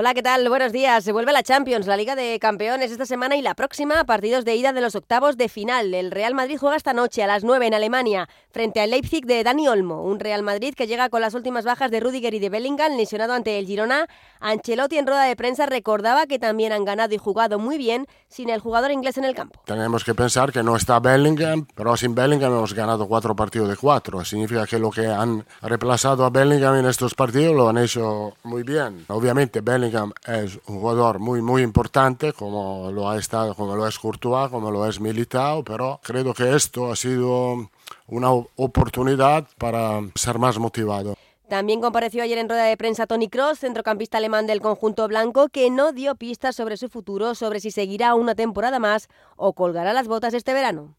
Hola, ¿qué tal? Buenos días. Se vuelve la Champions, la Liga de Campeones esta semana y la próxima, partidos de ida de los octavos de final. El Real Madrid juega esta noche a las 9 en Alemania frente al Leipzig de Dani Olmo, un Real Madrid que llega con las últimas bajas de Rudiger y de Bellingham, lesionado ante el Girona. Ancelotti en rueda de prensa recordaba que también han ganado y jugado muy bien sin el jugador inglés en el campo. Tenemos que pensar que no está Bellingham, pero sin Bellingham hemos ganado cuatro partidos de cuatro. Significa que lo que han reemplazado a Bellingham en estos partidos lo han hecho muy bien. Obviamente Bellingham es un jugador muy muy importante como lo ha estado, como lo es Courtois, como lo es Militao, pero creo que esto ha sido una oportunidad para ser más motivado. También compareció ayer en rueda de prensa Tony Cross, centrocampista alemán del conjunto blanco, que no dio pistas sobre su futuro, sobre si seguirá una temporada más o colgará las botas este verano.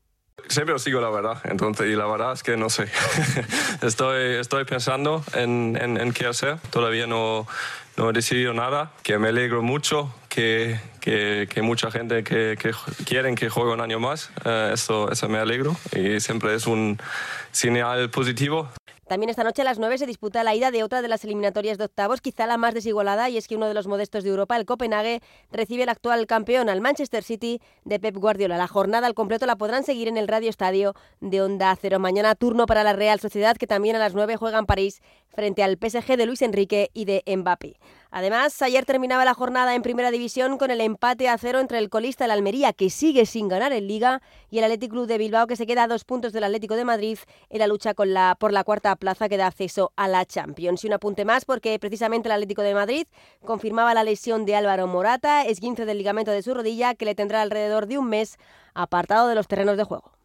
Siempre os sigo la verdad, entonces, y la verdad es que no sé. estoy, estoy pensando en, en, qué hacer, todavía no, no he decidido nada, que me alegro mucho, que, que, que mucha gente que, que quieren que juegue un año más, eh, eso, eso me alegro y siempre es un señal positivo. También esta noche a las 9 se disputa la ida de otra de las eliminatorias de octavos, quizá la más desigualada, y es que uno de los modestos de Europa, el Copenhague, recibe el actual campeón, al Manchester City de Pep Guardiola. La jornada al completo la podrán seguir en el Radio Estadio de Onda Cero. Mañana turno para la Real Sociedad, que también a las 9 juega en París frente al PSG de Luis Enrique y de Mbappé. Además, ayer terminaba la jornada en Primera División con el empate a cero entre el colista el Almería, que sigue sin ganar en Liga, y el Athletic Club de Bilbao, que se queda a dos puntos del Atlético de Madrid en la lucha con la, por la cuarta plaza que da acceso a la Champions. Y un apunte más, porque precisamente el Atlético de Madrid confirmaba la lesión de Álvaro Morata, esguince del ligamento de su rodilla, que le tendrá alrededor de un mes apartado de los terrenos de juego.